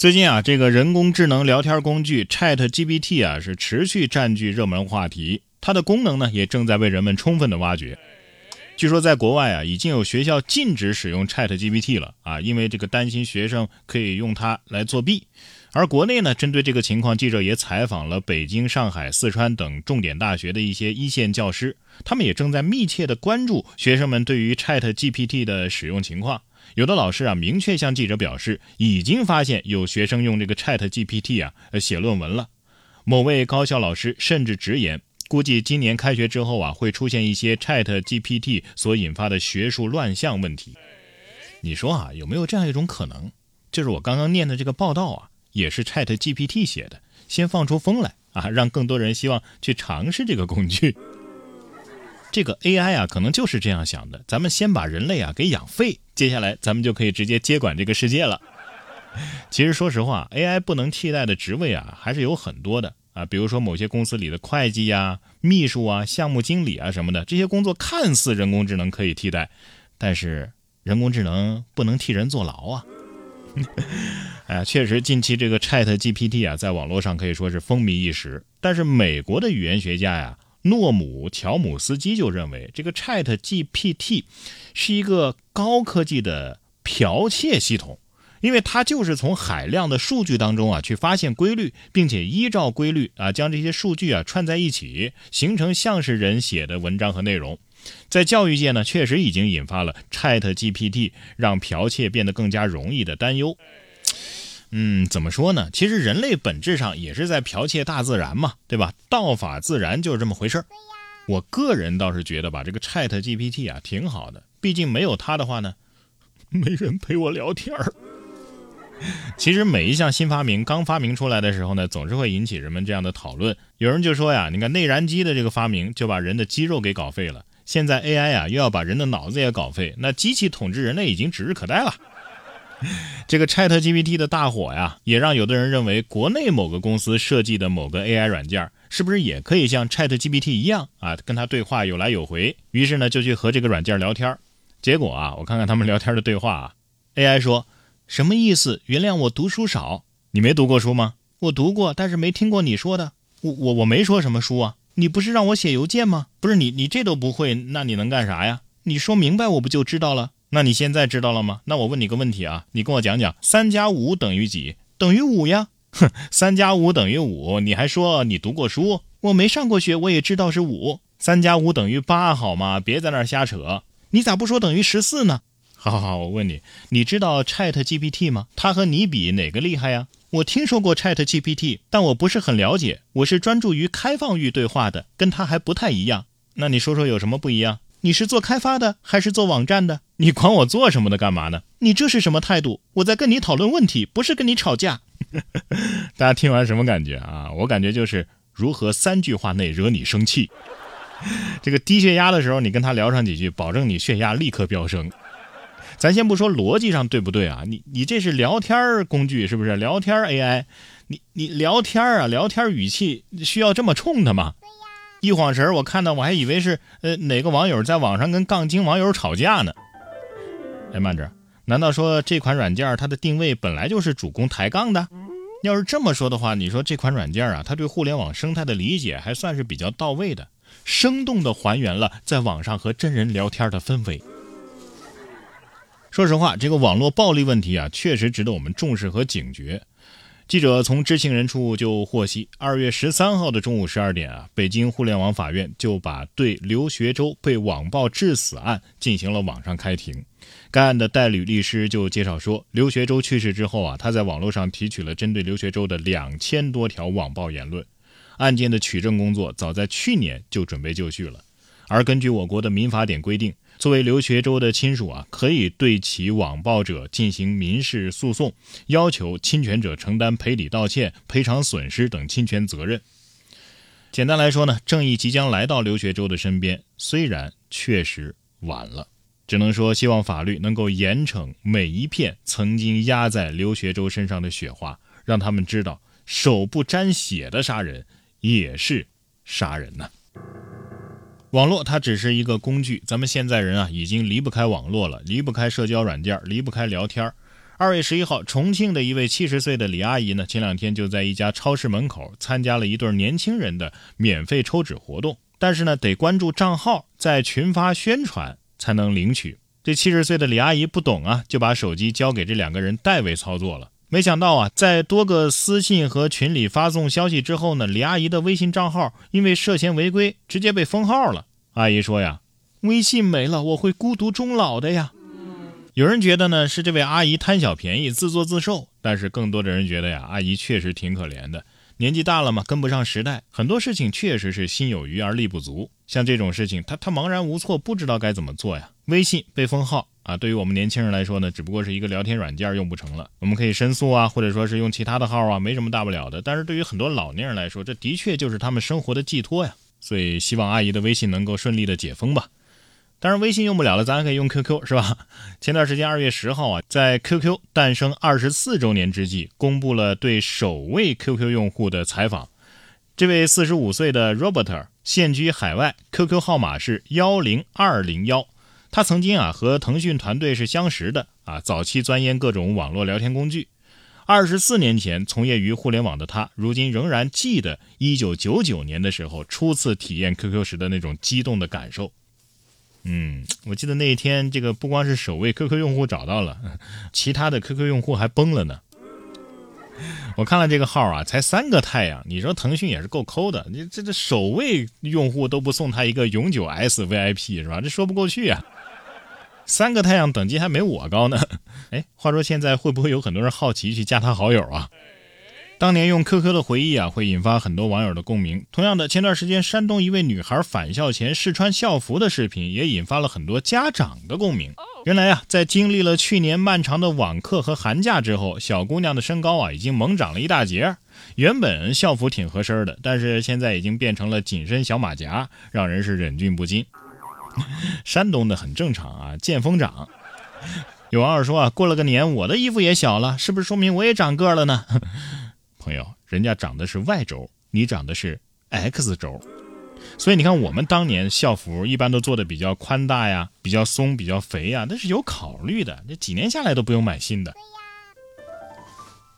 最近啊，这个人工智能聊天工具 Chat GPT 啊是持续占据热门话题，它的功能呢也正在为人们充分的挖掘。据说在国外啊，已经有学校禁止使用 Chat GPT 了啊，因为这个担心学生可以用它来作弊。而国内呢，针对这个情况，记者也采访了北京、上海、四川等重点大学的一些一线教师，他们也正在密切的关注学生们对于 Chat GPT 的使用情况。有的老师啊，明确向记者表示，已经发现有学生用这个 Chat GPT 啊写论文了。某位高校老师甚至直言，估计今年开学之后啊，会出现一些 Chat GPT 所引发的学术乱象问题。你说啊，有没有这样一种可能，就是我刚刚念的这个报道啊，也是 Chat GPT 写的，先放出风来啊，让更多人希望去尝试这个工具。这个 AI 啊，可能就是这样想的。咱们先把人类啊给养废，接下来咱们就可以直接接管这个世界了。其实说实话，AI 不能替代的职位啊，还是有很多的啊。比如说某些公司里的会计呀、秘书啊、项目经理啊什么的，这些工作看似人工智能可以替代，但是人工智能不能替人坐牢啊。哎，确实，近期这个 Chat GPT 啊，在网络上可以说是风靡一时。但是美国的语言学家呀。诺姆乔姆斯基就认为，这个 Chat GPT 是一个高科技的剽窃系统，因为它就是从海量的数据当中啊去发现规律，并且依照规律啊将这些数据啊串在一起，形成像是人写的文章和内容。在教育界呢，确实已经引发了 Chat GPT 让剽窃变得更加容易的担忧。嗯，怎么说呢？其实人类本质上也是在剽窃大自然嘛，对吧？道法自然就是这么回事儿。我个人倒是觉得吧，这个 Chat GPT 啊挺好的，毕竟没有它的话呢，没人陪我聊天儿。其实每一项新发明刚发明出来的时候呢，总是会引起人们这样的讨论。有人就说呀，你看内燃机的这个发明就把人的肌肉给搞废了，现在 AI 啊又要把人的脑子也搞废，那机器统治人类已经指日可待了。这个 Chat GPT 的大火呀，也让有的人认为，国内某个公司设计的某个 AI 软件，是不是也可以像 Chat GPT 一样啊，跟他对话有来有回？于是呢，就去和这个软件聊天。结果啊，我看看他们聊天的对话啊，AI 说什么意思？原谅我读书少，你没读过书吗？我读过，但是没听过你说的。我我我没说什么书啊，你不是让我写邮件吗？不是你你这都不会，那你能干啥呀？你说明白，我不就知道了？那你现在知道了吗？那我问你个问题啊，你跟我讲讲，三加五等于几？等于五呀。哼，三加五等于五，你还说你读过书？我没上过学，我也知道是五。三加五等于八，好吗？别在那儿瞎扯。你咋不说等于十四呢？好好好，我问你，你知道 Chat GPT 吗？它和你比哪个厉害呀？我听说过 Chat GPT，但我不是很了解。我是专注于开放域对话的，跟它还不太一样。那你说说有什么不一样？你是做开发的还是做网站的？你管我做什么的干嘛呢？你这是什么态度？我在跟你讨论问题，不是跟你吵架。大家听完什么感觉啊？我感觉就是如何三句话内惹你生气。这个低血压的时候，你跟他聊上几句，保证你血压立刻飙升。咱先不说逻辑上对不对啊？你你这是聊天工具是不是？聊天 AI，你你聊天啊？聊天语气需要这么冲的吗？一晃神儿，我看到我还以为是呃哪个网友在网上跟杠精网友吵架呢。哎，慢着，难道说这款软件它的定位本来就是主攻抬杠的？要是这么说的话，你说这款软件啊，它对互联网生态的理解还算是比较到位的，生动的还原了在网上和真人聊天的氛围。说实话，这个网络暴力问题啊，确实值得我们重视和警觉。记者从知情人处就获悉，二月十三号的中午十二点啊，北京互联网法院就把对刘学周被网暴致死案进行了网上开庭。该案的代理律师就介绍说，刘学周去世之后啊，他在网络上提取了针对刘学周的两千多条网暴言论。案件的取证工作早在去年就准备就绪了，而根据我国的民法典规定。作为刘学周的亲属啊，可以对其网暴者进行民事诉讼，要求侵权者承担赔礼道歉、赔偿损失等侵权责任。简单来说呢，正义即将来到刘学周的身边，虽然确实晚了，只能说希望法律能够严惩每一片曾经压在刘学周身上的雪花，让他们知道手不沾血的杀人也是杀人呐。网络它只是一个工具，咱们现在人啊已经离不开网络了，离不开社交软件，离不开聊天二月十一号，重庆的一位七十岁的李阿姨呢，前两天就在一家超市门口参加了一对年轻人的免费抽纸活动，但是呢，得关注账号，在群发宣传才能领取。这七十岁的李阿姨不懂啊，就把手机交给这两个人代为操作了。没想到啊，在多个私信和群里发送消息之后呢，李阿姨的微信账号因为涉嫌违规，直接被封号了。阿姨说呀：“微信没了，我会孤独终老的呀。”有人觉得呢是这位阿姨贪小便宜自作自受，但是更多的人觉得呀，阿姨确实挺可怜的，年纪大了嘛，跟不上时代，很多事情确实是心有余而力不足。像这种事情，她她茫然无措，不知道该怎么做呀。微信被封号啊，对于我们年轻人来说呢，只不过是一个聊天软件用不成了，我们可以申诉啊，或者说是用其他的号啊，没什么大不了的。但是对于很多老年人来说，这的确就是他们生活的寄托呀。所以希望阿姨的微信能够顺利的解封吧。当然，微信用不了了，咱还可以用 QQ，是吧？前段时间二月十号啊，在 QQ 诞生二十四周年之际，公布了对首位 QQ 用户的采访。这位四十五岁的 Robert 现居海外，QQ 号码是幺零二零幺。他曾经啊和腾讯团队是相识的啊，早期钻研各种网络聊天工具。二十四年前从业于互联网的他，如今仍然记得一九九九年的时候初次体验 QQ 时的那种激动的感受。嗯，我记得那一天，这个不光是首位 QQ 用户找到了，其他的 QQ 用户还崩了呢。我看了这个号啊，才三个太阳，你说腾讯也是够抠的，你这这首位用户都不送他一个永久 S VIP 是吧？这说不过去啊。三个太阳等级还没我高呢。哎，话说现在会不会有很多人好奇去加他好友啊？当年用 QQ 的回忆啊，会引发很多网友的共鸣。同样的，前段时间山东一位女孩返校前试穿校服的视频，也引发了很多家长的共鸣。原来啊，在经历了去年漫长的网课和寒假之后，小姑娘的身高啊已经猛长了一大截。原本校服挺合身的，但是现在已经变成了紧身小马甲，让人是忍俊不禁。山东的很正常啊，见风长。有网友说啊，过了个年，我的衣服也小了，是不是说明我也长个了呢？朋友，人家长的是 Y 轴，你长的是 X 轴，所以你看，我们当年校服一般都做的比较宽大呀，比较松，比较肥呀，那是有考虑的。这几年下来都不用买新的。